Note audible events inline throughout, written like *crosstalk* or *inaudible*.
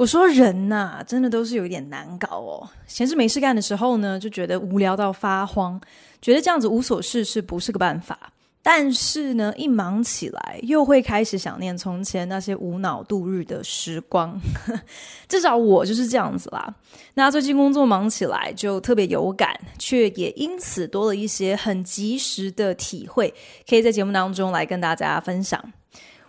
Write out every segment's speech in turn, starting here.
我说人呐、真的都是有一点难搞哦。闲着没事干的时候呢，就觉得无聊到发慌，觉得这样子无所事事不是个办法。但是呢，一忙起来，又会开始想念从前那些无脑度日的时光。*laughs* 至少我就是这样子啦。那最近工作忙起来，就特别有感，却也因此多了一些很及时的体会，可以在节目当中来跟大家分享。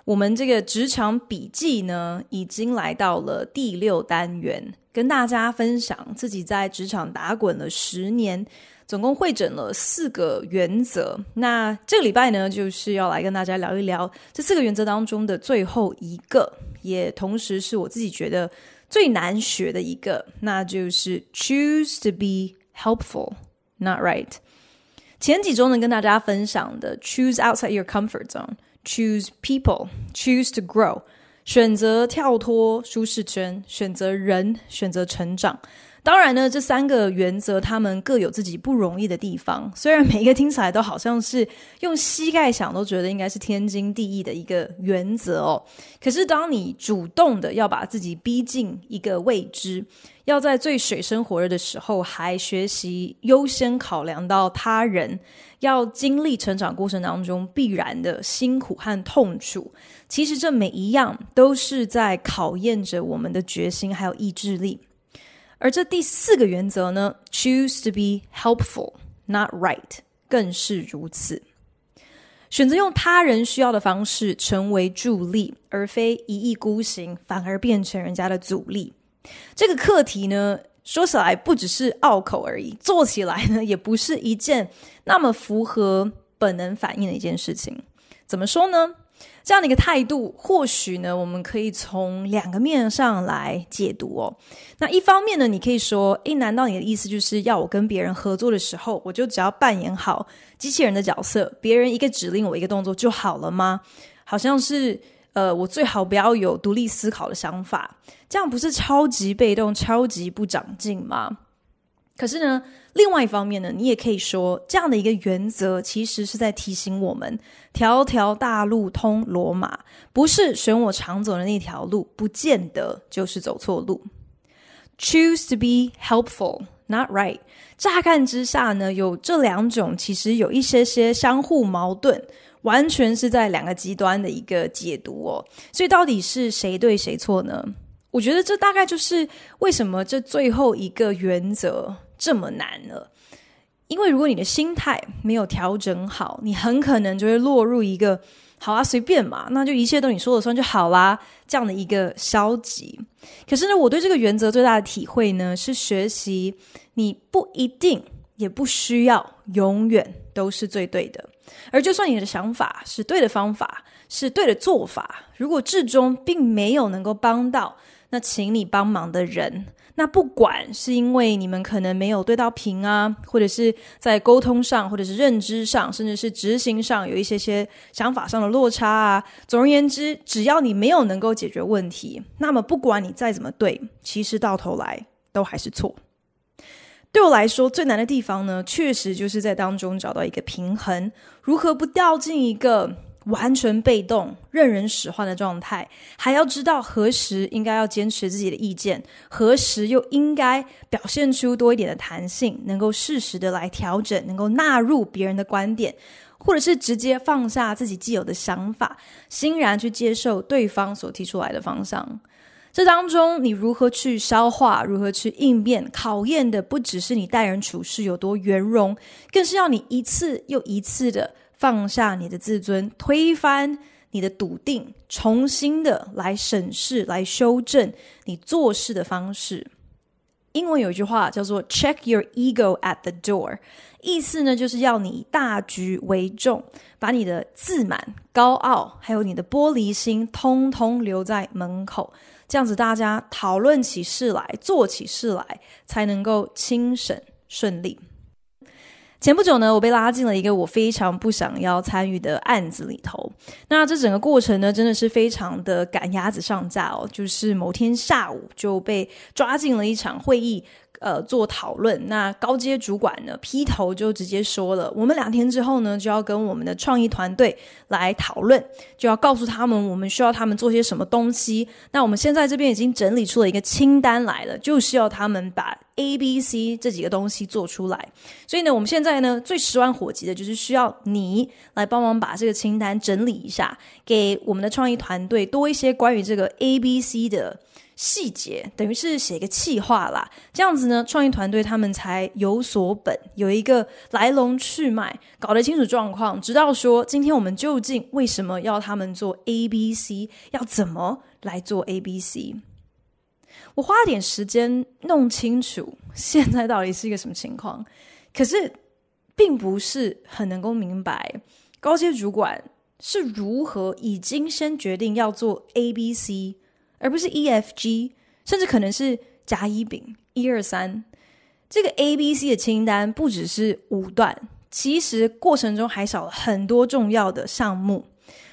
我们这个职场笔记呢，已经来到了第六单元，跟大家分享自己在职场打滚了十年，总共会诊了四个原则。那这个礼拜呢，就是要来跟大家聊一聊这四个原则当中的最后一个，也同时是我自己觉得最难学的一个，那就是 Choose to be helpful, not right。前几周呢，跟大家分享的 Choose outside your comfort zone。Choose people, choose to grow，选择跳脱舒适圈，选择人，选择成长。当然呢，这三个原则他们各有自己不容易的地方。虽然每一个听起来都好像是用膝盖想都觉得应该是天经地义的一个原则哦，可是当你主动的要把自己逼进一个未知，要在最水深火热的时候还学习优先考量到他人，要经历成长过程当中必然的辛苦和痛楚，其实这每一样都是在考验着我们的决心还有意志力。而这第四个原则呢，choose to be helpful, not right，更是如此。选择用他人需要的方式成为助力，而非一意孤行，反而变成人家的阻力。这个课题呢，说起来不只是拗口而已，做起来呢，也不是一件那么符合本能反应的一件事情。怎么说呢？这样的一个态度，或许呢，我们可以从两个面上来解读哦。那一方面呢，你可以说，诶，难道你的意思就是要我跟别人合作的时候，我就只要扮演好机器人的角色，别人一个指令，我一个动作就好了吗？好像是，呃，我最好不要有独立思考的想法，这样不是超级被动、超级不长进吗？可是呢，另外一方面呢，你也可以说，这样的一个原则其实是在提醒我们：条条大路通罗马，不是选我常走的那条路，不见得就是走错路。Choose to be helpful, not right。乍看之下呢，有这两种其实有一些些相互矛盾，完全是在两个极端的一个解读哦。所以到底是谁对谁错呢？我觉得这大概就是为什么这最后一个原则。这么难了，因为如果你的心态没有调整好，你很可能就会落入一个“好啊，随便嘛，那就一切都你说了算就好啦”这样的一个消极。可是呢，我对这个原则最大的体会呢，是学习你不一定也不需要永远都是最对的，而就算你的想法是对的方法，是对的做法，如果至终并没有能够帮到那请你帮忙的人。那不管是因为你们可能没有对到频啊，或者是在沟通上，或者是认知上，甚至是执行上有一些些想法上的落差啊。总而言之，只要你没有能够解决问题，那么不管你再怎么对，其实到头来都还是错。对我来说，最难的地方呢，确实就是在当中找到一个平衡，如何不掉进一个完全被动、任人使唤的状态，还要知道何时应该要坚持自己的意见，何时又应该表现出多一点的弹性，能够适时的来调整，能够纳入别人的观点，*laughs* 或者是直接放下自己既有的想法，欣然去接受对方所提出来的方向。这当中，你如何去消化，如何去应变，考验的不只是你待人处事有多圆融，更是要你一次又一次的。放下你的自尊，推翻你的笃定，重新的来审视、来修正你做事的方式。英文有一句话叫做 “check your ego at the door”，意思呢就是要你以大局为重，把你的自满、高傲，还有你的玻璃心，通通留在门口。这样子，大家讨论起事来，做起事来，才能够轻省顺利。前不久呢，我被拉进了一个我非常不想要参与的案子里头。那这整个过程呢，真的是非常的赶鸭子上架哦。就是某天下午就被抓进了一场会议。呃，做讨论，那高阶主管呢，劈头就直接说了，我们两天之后呢，就要跟我们的创意团队来讨论，就要告诉他们我们需要他们做些什么东西。那我们现在这边已经整理出了一个清单来了，就是要他们把 A、B、C 这几个东西做出来。所以呢，我们现在呢，最十万火急的就是需要你来帮忙把这个清单整理一下，给我们的创意团队多一些关于这个 A、B、C 的。细节等于是写一个企划啦，这样子呢，创意团队他们才有所本，有一个来龙去脉，搞得清楚状况，知道说今天我们究竟为什么要他们做 A、B、C，要怎么来做 A、B、C。我花了点时间弄清楚 *laughs* 现在到底是一个什么情况，可是并不是很能够明白高阶主管是如何已经先决定要做 A、B、C。而不是 E F G，甚至可能是甲乙丙一二三。这个 A B C 的清单不只是五段，其实过程中还少了很多重要的项目。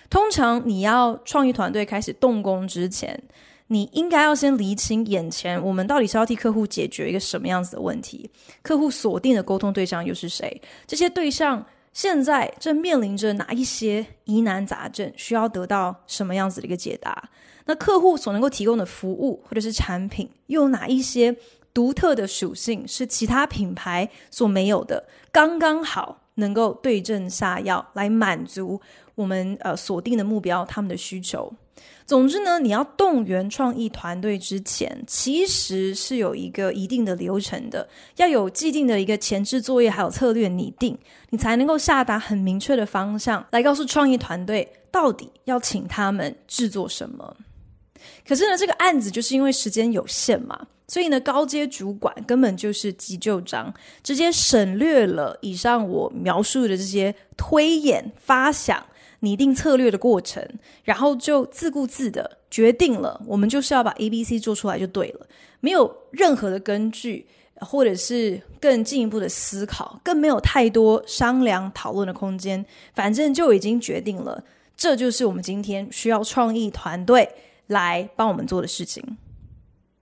通常你要创意团队开始动工之前，你应该要先厘清眼前我们到底是要替客户解决一个什么样子的问题，客户锁定的沟通对象又是谁？这些对象现在正面临着哪一些疑难杂症，需要得到什么样子的一个解答？那客户所能够提供的服务或者是产品，又有哪一些独特的属性是其他品牌所没有的？刚刚好能够对症下药，来满足我们呃锁定的目标，他们的需求。总之呢，你要动员创意团队之前，其实是有一个一定的流程的，要有既定的一个前置作业，还有策略拟定，你才能够下达很明确的方向，来告诉创意团队到底要请他们制作什么。可是呢，这个案子就是因为时间有限嘛，所以呢，高阶主管根本就是急就章，直接省略了以上我描述的这些推演、发想、拟定策略的过程，然后就自顾自的决定了，我们就是要把 A、B、C 做出来就对了，没有任何的根据，或者是更进一步的思考，更没有太多商量讨论的空间，反正就已经决定了，这就是我们今天需要创意团队。来帮我们做的事情，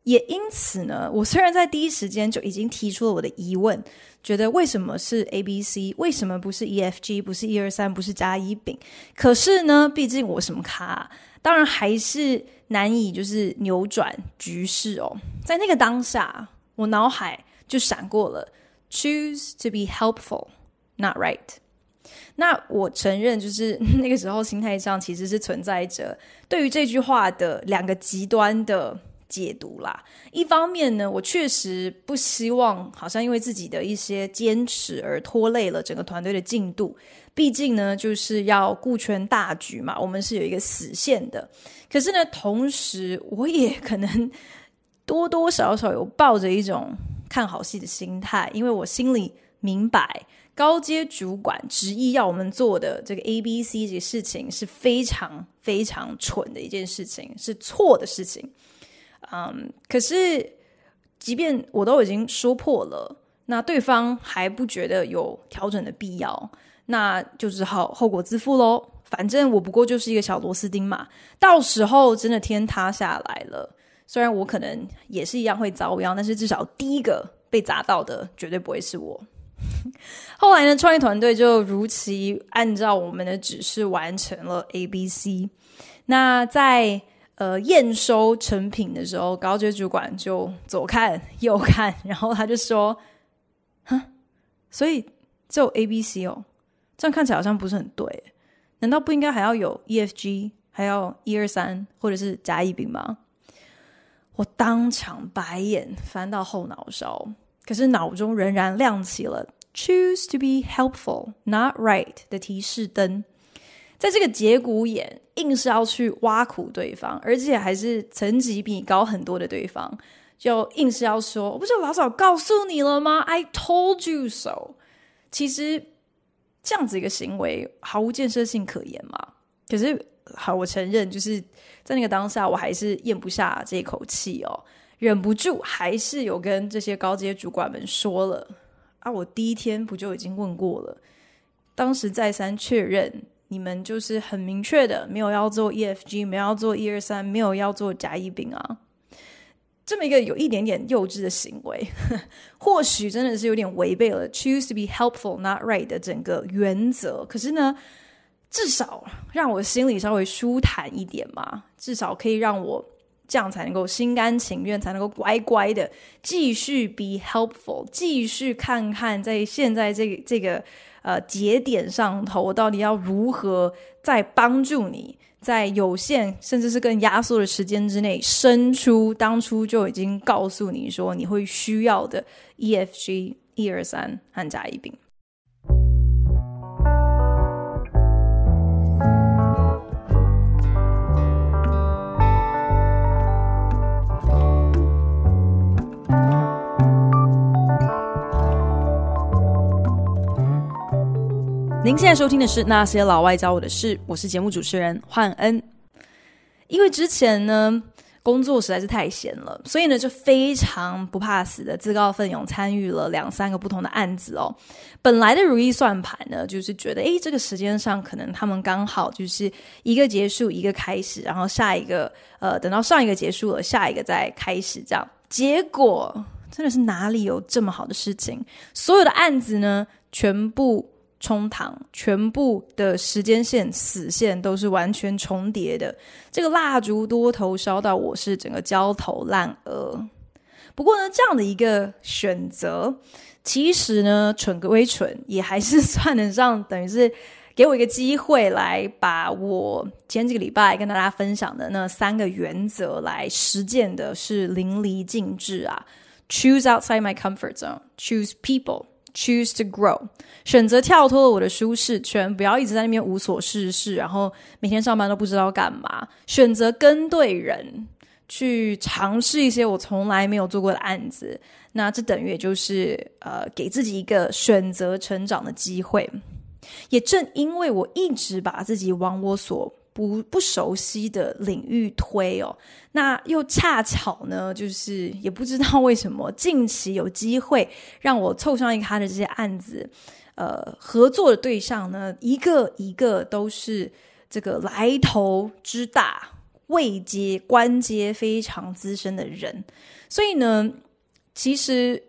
也因此呢，我虽然在第一时间就已经提出了我的疑问，觉得为什么是 A、B、C，为什么不是 E、F、G，不是一二三，不是甲乙丙？可是呢，毕竟我什么咖啊，当然还是难以就是扭转局势哦。在那个当下，我脑海就闪过了 “choose to be helpful, not right”。那我承认，就是那个时候心态上其实是存在着对于这句话的两个极端的解读啦。一方面呢，我确实不希望好像因为自己的一些坚持而拖累了整个团队的进度。毕竟呢，就是要顾全大局嘛，我们是有一个死线的。可是呢，同时我也可能 *laughs* 多多少少有抱着一种看好戏的心态，因为我心里明白。高阶主管执意要我们做的这个 A、B、C 这个事情是非常非常蠢的一件事情，是错的事情。嗯，可是即便我都已经说破了，那对方还不觉得有调整的必要，那就只好后果自负喽。反正我不过就是一个小螺丝钉嘛，到时候真的天塌下来了，虽然我可能也是一样会遭殃，但是至少第一个被砸到的绝对不会是我。*laughs* 后来呢，创业团队就如期按照我们的指示完成了 A、B、C。那在呃验收成品的时候，高阶主管就左看右看，然后他就说：“哼，所以只有 A、B、C 哦，这样看起来好像不是很对。难道不应该还要有 E、F、G，还要一二三，或者是甲乙丙吗？”我当场白眼翻到后脑勺。可是脑中仍然亮起了 “choose to be helpful, not right” 的提示灯，在这个节骨眼，硬是要去挖苦对方，而且还是层级比你高很多的对方，就硬是要说，我不就老早告诉你了吗？I told you so。其实这样子一个行为毫无建设性可言嘛。可是好，我承认，就是在那个当下，我还是咽不下这口气哦，忍不住还是有跟这些高阶主管们说了啊。我第一天不就已经问过了，当时再三确认，你们就是很明确的，没有要做 EFG，没有要做一二三，没有要做甲乙丙啊。这么一个有一点点幼稚的行为，*laughs* 或许真的是有点违背了 “choose to be helpful, not right” 的整个原则。可是呢，至少让我心里稍微舒坦一点嘛，至少可以让我这样才能够心甘情愿，才能够乖乖的继续 be helpful，继续看看在现在这个这个呃节点上头，我到底要如何再帮助你。在有限甚至是更压缩的时间之内，生出当初就已经告诉你说你会需要的 EFG 一二三和甲乙丙。您现在收听的是《那些老外教我的事》，我是节目主持人焕恩。因为之前呢工作实在是太闲了，所以呢就非常不怕死的自告奋勇参与了两三个不同的案子哦。本来的如意算盘呢，就是觉得诶，这个时间上可能他们刚好就是一个结束一个开始，然后下一个呃等到上一个结束了，下一个再开始这样。结果真的是哪里有这么好的事情？所有的案子呢全部。冲堂，全部的时间线死线都是完全重叠的。这个蜡烛多头烧到我是整个焦头烂额。不过呢，这样的一个选择，其实呢，蠢归蠢，也还是算得上，等于是给我一个机会来把我前几个礼拜跟大家分享的那三个原则来实践的是淋漓尽致啊！Choose outside my comfort zone. Choose people. Choose to grow，选择跳脱了我的舒适圈，不要一直在那边无所事事，然后每天上班都不知道干嘛。选择跟对人，去尝试一些我从来没有做过的案子，那这等于也就是呃，给自己一个选择成长的机会。也正因为我一直把自己往我所不不熟悉的领域推哦，那又恰巧呢，就是也不知道为什么，近期有机会让我凑上一咖的这些案子，呃，合作的对象呢，一个一个都是这个来头之大、位阶官阶非常资深的人，所以呢，其实。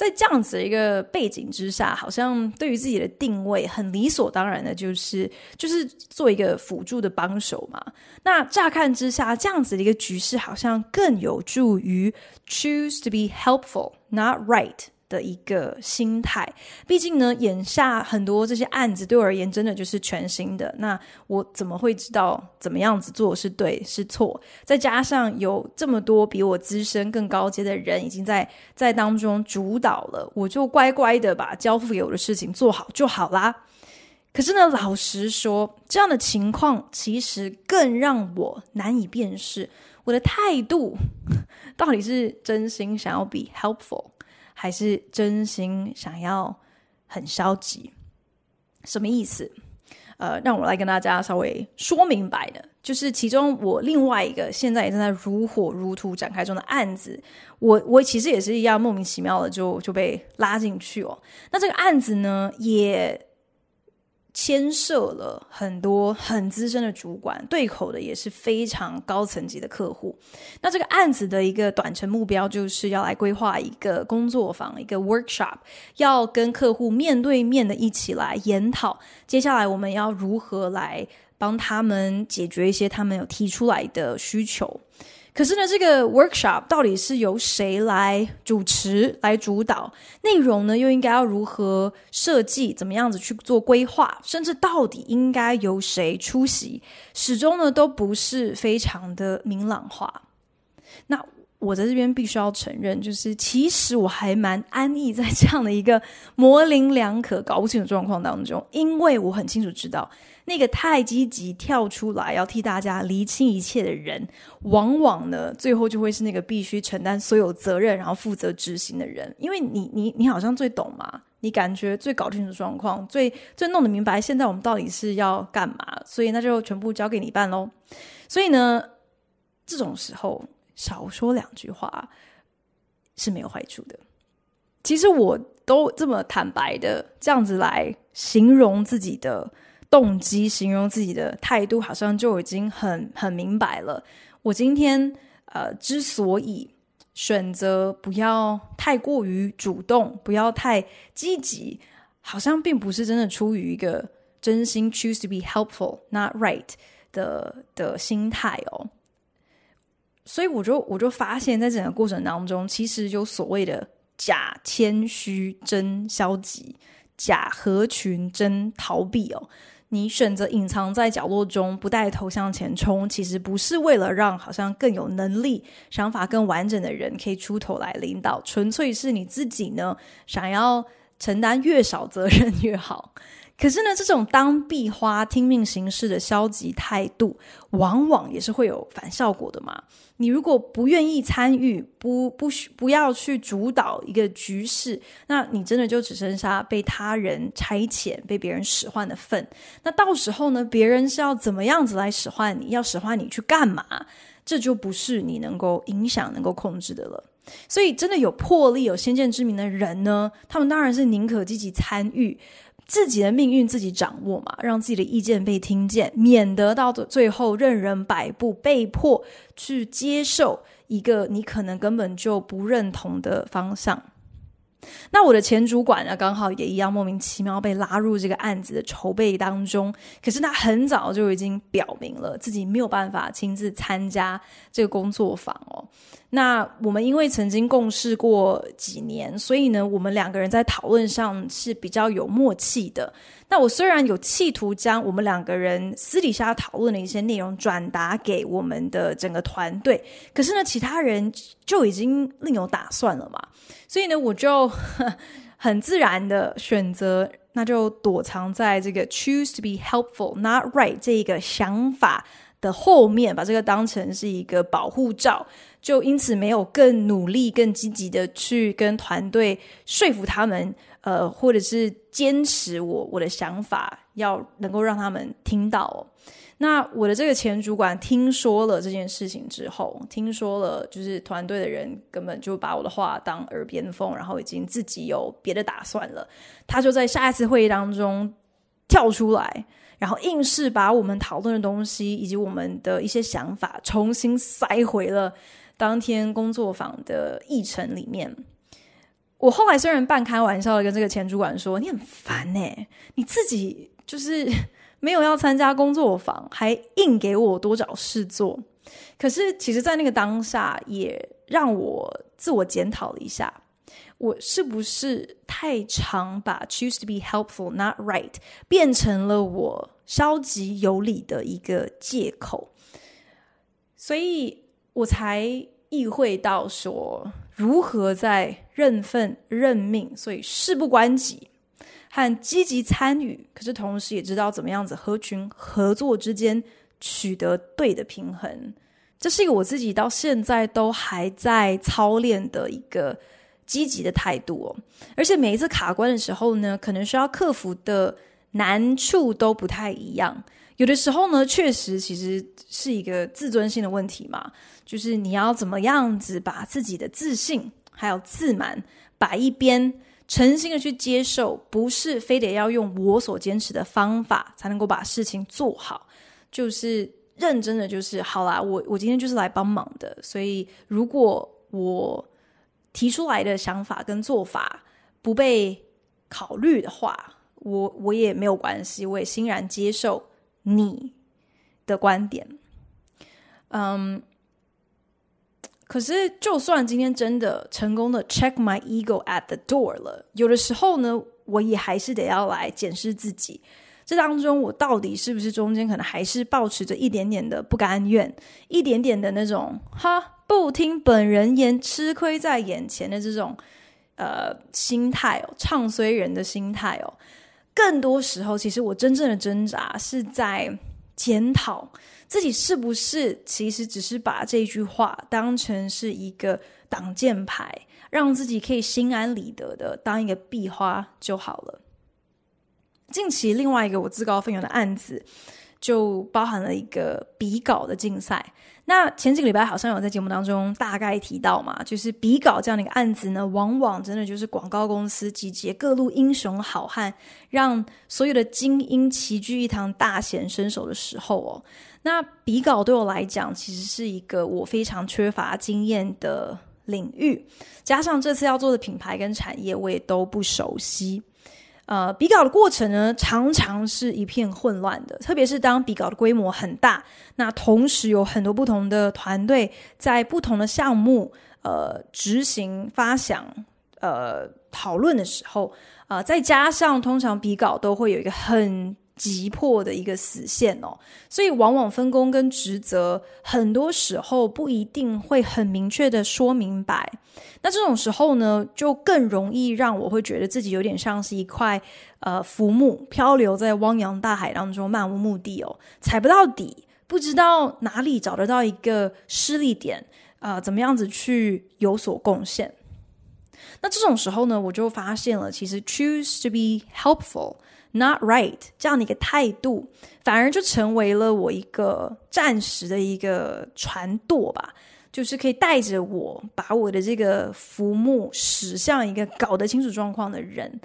在这样子一个背景之下，好像对于自己的定位很理所当然的，就是就是做一个辅助的帮手嘛。那乍看之下，这样子的一个局势，好像更有助于 choose to be helpful, not right。的一个心态，毕竟呢，眼下很多这些案子对我而言真的就是全新的，那我怎么会知道怎么样子做是对是错？再加上有这么多比我资深更高阶的人已经在在当中主导了，我就乖乖的把交付给我的事情做好就好啦。可是呢，老实说，这样的情况其实更让我难以辨识我的态度到底是真心想要 be helpful。还是真心想要很消极，什么意思？呃，让我来跟大家稍微说明白的，就是其中我另外一个现在也正在如火如荼展开中的案子，我我其实也是一样莫名其妙的就就被拉进去哦。那这个案子呢，也。牵涉了很多很资深的主管，对口的也是非常高层级的客户。那这个案子的一个短程目标，就是要来规划一个工作坊，一个 workshop，要跟客户面对面的一起来研讨，接下来我们要如何来帮他们解决一些他们有提出来的需求。可是呢，这个 workshop 到底是由谁来主持、来主导？内容呢，又应该要如何设计？怎么样子去做规划？甚至到底应该由谁出席？始终呢，都不是非常的明朗化。那我在这边必须要承认，就是其实我还蛮安逸在这样的一个模棱两可、搞不清楚状况当中，因为我很清楚知道，那个太积极跳出来要替大家厘清一切的人，往往呢最后就会是那个必须承担所有责任，然后负责执行的人，因为你你你好像最懂嘛，你感觉最搞清楚状况，最最弄得明白现在我们到底是要干嘛，所以那就全部交给你办喽。所以呢，这种时候。少说两句话是没有坏处的。其实我都这么坦白的这样子来形容自己的动机，形容自己的态度，好像就已经很很明白了。我今天呃之所以选择不要太过于主动，不要太积极，好像并不是真的出于一个真心 choose to be helpful, not right 的的心态哦。所以我就我就发现，在整个过程当中，其实有所谓的假谦虚真消极，假合群真逃避哦。你选择隐藏在角落中，不带头向前冲，其实不是为了让好像更有能力、想法更完整的人可以出头来领导，纯粹是你自己呢，想要承担越少责任越好。可是呢，这种当壁花、听命行事的消极态度，往往也是会有反效果的嘛。你如果不愿意参与，不不不要去主导一个局势，那你真的就只剩下被他人差遣、被别人使唤的份。那到时候呢，别人是要怎么样子来使唤你？要使唤你去干嘛？这就不是你能够影响、能够控制的了。所以，真的有魄力、有先见之明的人呢，他们当然是宁可积极参与。自己的命运自己掌握嘛，让自己的意见被听见，免得到最后任人摆布，被迫去接受一个你可能根本就不认同的方向。那我的前主管呢，刚好也一样莫名其妙被拉入这个案子的筹备当中。可是他很早就已经表明了自己没有办法亲自参加这个工作坊哦。那我们因为曾经共事过几年，所以呢，我们两个人在讨论上是比较有默契的。那我虽然有企图将我们两个人私底下讨论的一些内容转达给我们的整个团队，可是呢，其他人就已经另有打算了嘛。所以呢，我就 *laughs* 很自然的选择，那就躲藏在这个 choose to be helpful, not right 这一个想法的后面，把这个当成是一个保护罩，就因此没有更努力、更积极的去跟团队说服他们，呃，或者是坚持我我的想法，要能够让他们听到。那我的这个前主管听说了这件事情之后，听说了就是团队的人根本就把我的话当耳边风，然后已经自己有别的打算了。他就在下一次会议当中跳出来，然后硬是把我们讨论的东西以及我们的一些想法重新塞回了当天工作坊的议程里面。我后来虽然半开玩笑的跟这个前主管说：“你很烦欸，你自己就是。”没有要参加工作坊，还硬给我多找事做。可是，其实，在那个当下，也让我自我检讨了一下：我是不是太常把 “choose to be helpful, not right” 变成了我消极有理的一个借口？所以我才意会到说，如何在认份认命，所以事不关己。和积极参与，可是同时也知道怎么样子合群合作之间取得对的平衡，这是一个我自己到现在都还在操练的一个积极的态度哦。而且每一次卡关的时候呢，可能需要克服的难处都不太一样。有的时候呢，确实其实是一个自尊心的问题嘛，就是你要怎么样子把自己的自信还有自满摆一边。诚心的去接受，不是非得要用我所坚持的方法才能够把事情做好，就是认真的，就是好啦，我我今天就是来帮忙的，所以如果我提出来的想法跟做法不被考虑的话，我我也没有关系，我也欣然接受你的观点，嗯。可是，就算今天真的成功的 check my ego at the door 了，有的时候呢，我也还是得要来检视自己，这当中我到底是不是中间可能还是抱持着一点点的不甘愿，一点点的那种哈不听本人言，吃亏在眼前的这种呃心态哦，唱衰人的心态哦。更多时候，其实我真正的挣扎是在检讨自己是不是其实只是把这句话当成是一个挡箭牌，让自己可以心安理得的当一个壁花就好了。近期另外一个我自告奋勇的案子，就包含了一个比稿的竞赛。那前几个礼拜好像有在节目当中大概提到嘛，就是比稿这样的一个案子呢，往往真的就是广告公司集结各路英雄好汉，让所有的精英齐聚一堂，大显身手的时候哦。那比稿对我来讲，其实是一个我非常缺乏经验的领域，加上这次要做的品牌跟产业，我也都不熟悉。呃，比稿的过程呢，常常是一片混乱的，特别是当比稿的规模很大，那同时有很多不同的团队在不同的项目呃执行、发想、呃讨论的时候，呃，再加上通常比稿都会有一个很急迫的一个死线哦，所以往往分工跟职责很多时候不一定会很明确的说明白。那这种时候呢，就更容易让我会觉得自己有点像是一块呃浮木，漂流在汪洋大海当中，漫无目的哦，踩不到底，不知道哪里找得到一个施力点，呃，怎么样子去有所贡献。那这种时候呢，我就发现了，其实 choose to be helpful, not right 这样的一个态度，反而就成为了我一个暂时的一个船舵吧。就是可以带着我，把我的这个浮木驶向一个搞得清楚状况的人。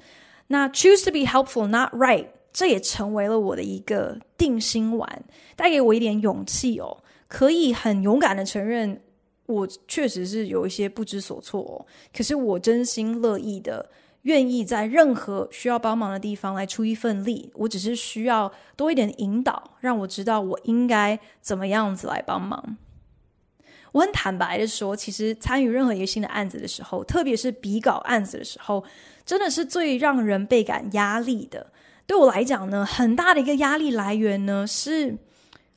那 choose to be helpful, not right，这也成为了我的一个定心丸，带给我一点勇气哦，可以很勇敢的承认，我确实是有一些不知所措哦。可是我真心乐意的，愿意在任何需要帮忙的地方来出一份力。我只是需要多一点引导，让我知道我应该怎么样子来帮忙。我很坦白的说，其实参与任何一个新的案子的时候，特别是比稿案子的时候，真的是最让人倍感压力的。对我来讲呢，很大的一个压力来源呢，是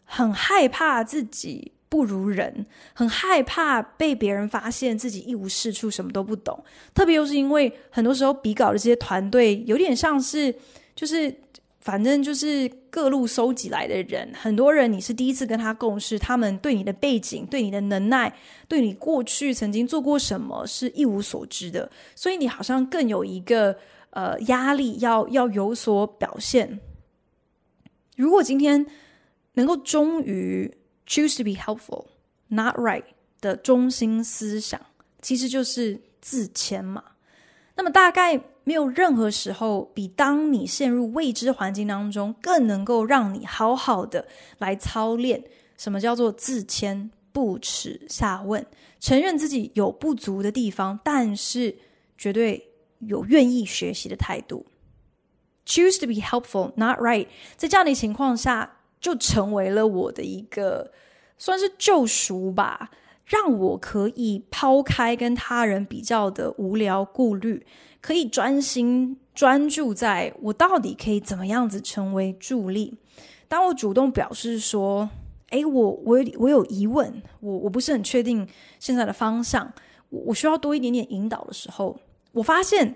很害怕自己不如人，很害怕被别人发现自己一无是处，什么都不懂。特别又是因为很多时候比稿的这些团队，有点像是就是。反正就是各路收集来的人，很多人你是第一次跟他共事，他们对你的背景、对你的能耐、对你过去曾经做过什么是一无所知的，所以你好像更有一个呃压力要要有所表现。如果今天能够终于 choose to be helpful, not right 的中心思想，其实就是自谦嘛。那么大概。没有任何时候比当你陷入未知环境当中，更能够让你好好的来操练什么叫做自谦、不耻下问，承认自己有不足的地方，但是绝对有愿意学习的态度。Choose to be helpful, not right。在这样的情况下，就成为了我的一个算是救赎吧，让我可以抛开跟他人比较的无聊顾虑。可以专心专注在我到底可以怎么样子成为助力。当我主动表示说：“诶，我我有我有疑问，我我不是很确定现在的方向，我我需要多一点点引导的时候，我发现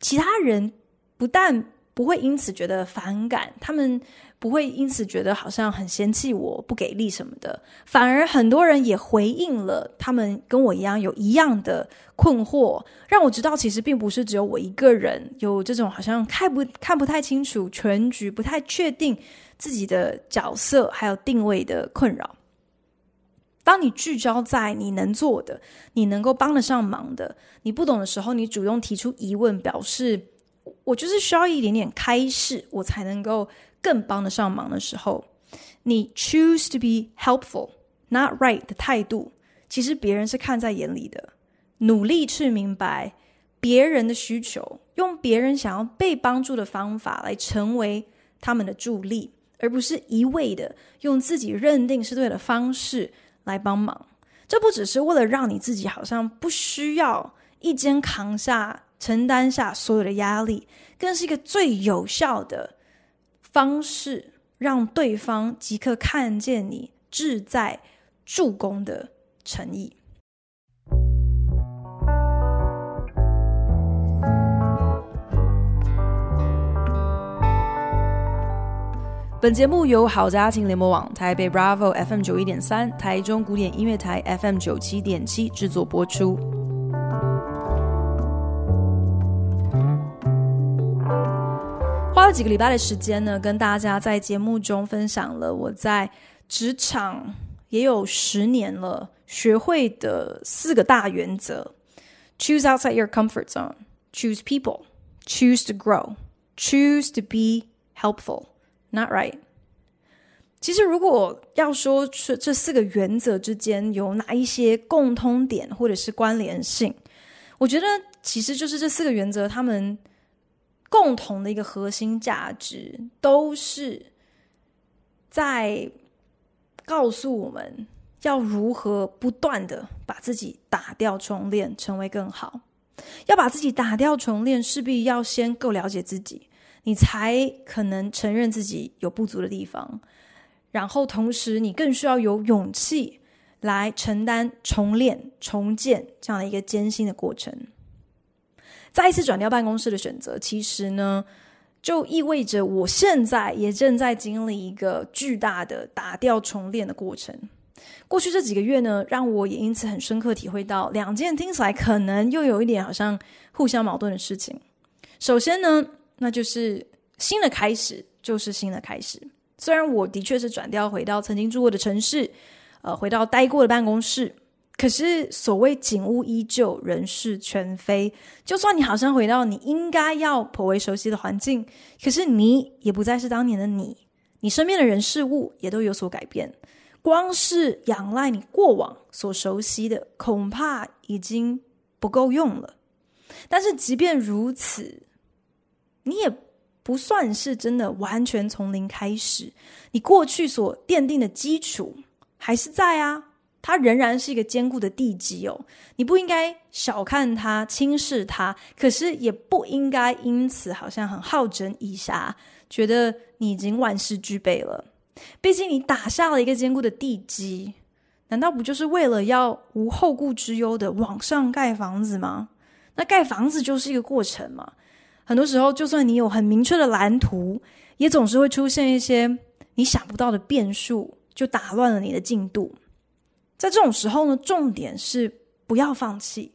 其他人不但不会因此觉得反感，他们。”不会因此觉得好像很嫌弃我不给力什么的，反而很多人也回应了，他们跟我一样有一样的困惑，让我知道其实并不是只有我一个人有这种好像看不看不太清楚全局、不太确定自己的角色还有定位的困扰。当你聚焦在你能做的、你能够帮得上忙的，你不懂的时候，你主动提出疑问，表示我就是需要一点点开示，我才能够。更帮得上忙的时候，你 choose to be helpful, not right 的态度，其实别人是看在眼里的。努力去明白别人的需求，用别人想要被帮助的方法来成为他们的助力，而不是一味的用自己认定是对的方式来帮忙。这不只是为了让你自己好像不需要一肩扛下、承担下所有的压力，更是一个最有效的。方式，让对方即刻看见你志在助攻的诚意。本节目由好家庭联盟网、台北 Bravo FM 九一点三、台中古典音乐台 FM 九七点七制作播出。几个礼拜的时间呢，跟大家在节目中分享了我在职场也有十年了学会的四个大原则：Choose outside your comfort zone, choose people, choose to grow, choose to be helpful. Not right。其实，如果要说这这四个原则之间有哪一些共通点或者是关联性，我觉得其实就是这四个原则，他们共同的一个核心价值，都是在告诉我们要如何不断的把自己打掉重练，成为更好。要把自己打掉重练，势必要先够了解自己。你才可能承认自己有不足的地方，然后同时你更需要有勇气来承担重练、重建这样的一个艰辛的过程。再一次转掉办公室的选择，其实呢，就意味着我现在也正在经历一个巨大的打掉重练的过程。过去这几个月呢，让我也因此很深刻体会到两件听起来可能又有一点好像互相矛盾的事情。首先呢，那就是新的开始，就是新的开始。虽然我的确是转调回到曾经住过的城市，呃，回到待过的办公室，可是所谓景物依旧，人事全非。就算你好像回到你应该要颇为熟悉的环境，可是你也不再是当年的你，你身边的人事物也都有所改变。光是仰赖你过往所熟悉的，恐怕已经不够用了。但是即便如此，你也不算是真的完全从零开始，你过去所奠定的基础还是在啊，它仍然是一个坚固的地基哦。你不应该小看它、轻视它，可是也不应该因此好像很好整以暇，觉得你已经万事俱备了。毕竟你打下了一个坚固的地基，难道不就是为了要无后顾之忧的往上盖房子吗？那盖房子就是一个过程嘛。很多时候，就算你有很明确的蓝图，也总是会出现一些你想不到的变数，就打乱了你的进度。在这种时候呢，重点是不要放弃，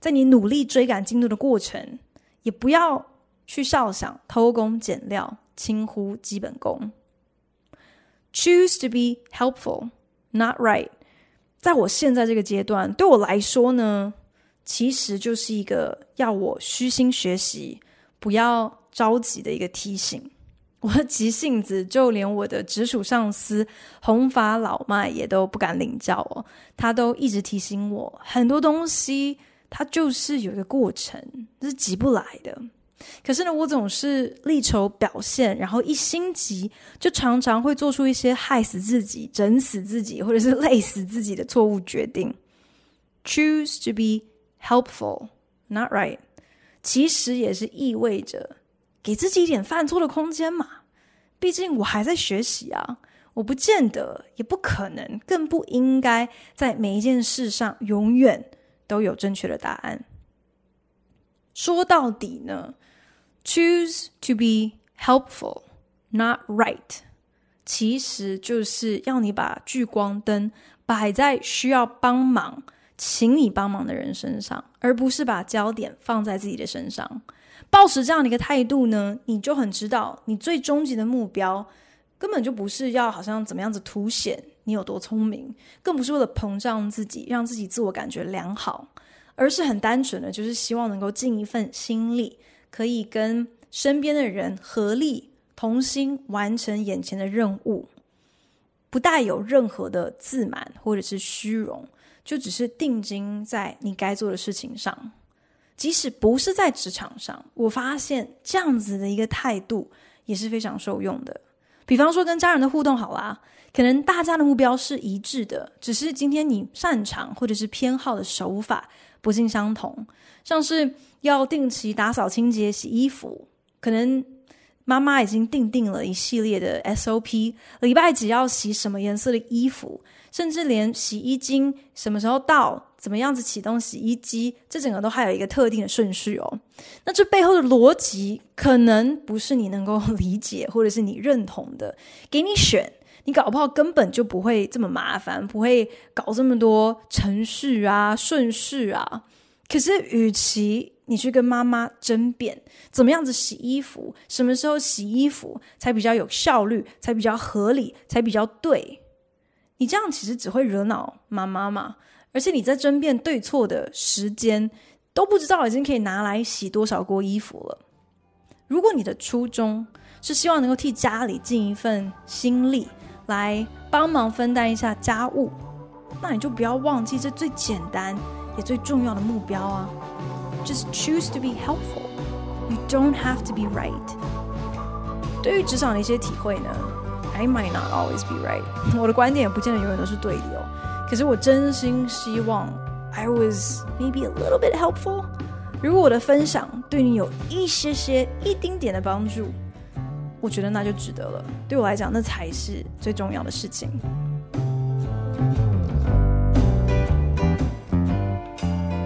在你努力追赶进度的过程，也不要去笑想偷工减料、轻忽基本功。Choose to be helpful, not right。在我现在这个阶段，对我来说呢，其实就是一个要我虚心学习。不要着急的一个提醒，我急性子，就连我的直属上司红发老迈也都不敢领教哦。他都一直提醒我，很多东西它就是有一个过程，是急不来的。可是呢，我总是力求表现，然后一心急，就常常会做出一些害死自己、整死自己，或者是累死自己的错误决定。Choose to be helpful, not right. 其实也是意味着给自己一点犯错的空间嘛。毕竟我还在学习啊，我不见得，也不可能，更不应该在每一件事上永远都有正确的答案。说到底呢，choose to be helpful, not right，其实就是要你把聚光灯摆在需要帮忙。请你帮忙的人身上，而不是把焦点放在自己的身上。抱持这样的一个态度呢，你就很知道，你最终极的目标根本就不是要好像怎么样子凸显你有多聪明，更不是为了膨胀自己，让自己自我感觉良好，而是很单纯的，就是希望能够尽一份心力，可以跟身边的人合力同心完成眼前的任务，不带有任何的自满或者是虚荣。就只是定睛在你该做的事情上，即使不是在职场上，我发现这样子的一个态度也是非常受用的。比方说跟家人的互动好啦，可能大家的目标是一致的，只是今天你擅长或者是偏好的手法不尽相同。像是要定期打扫清洁、洗衣服，可能妈妈已经订定了一系列的 SOP，礼拜几要洗什么颜色的衣服，甚至连洗衣精什么时候到，怎么样子启动洗衣机，这整个都还有一个特定的顺序哦。那这背后的逻辑可能不是你能够理解或者是你认同的，给你选，你搞不好根本就不会这么麻烦，不会搞这么多程序啊、顺序啊。可是，与其你去跟妈妈争辩怎么样子洗衣服，什么时候洗衣服才比较有效率，才比较合理，才比较对，你这样其实只会惹恼妈妈嘛。而且你在争辩对错的时间都不知道已经可以拿来洗多少锅衣服了。如果你的初衷是希望能够替家里尽一份心力，来帮忙分担一下家务，那你就不要忘记这最简单。也最重要的目标啊，Just choose to be helpful. You don't have to be right. 对于职场的一些体会呢，I might not always be right. 我的观点不见得永远都是对的哦。可是我真心希望 I was maybe a little bit helpful. 如果我的分享对你有一些些、一丁点的帮助，我觉得那就值得了。对我来讲，那才是最重要的事情。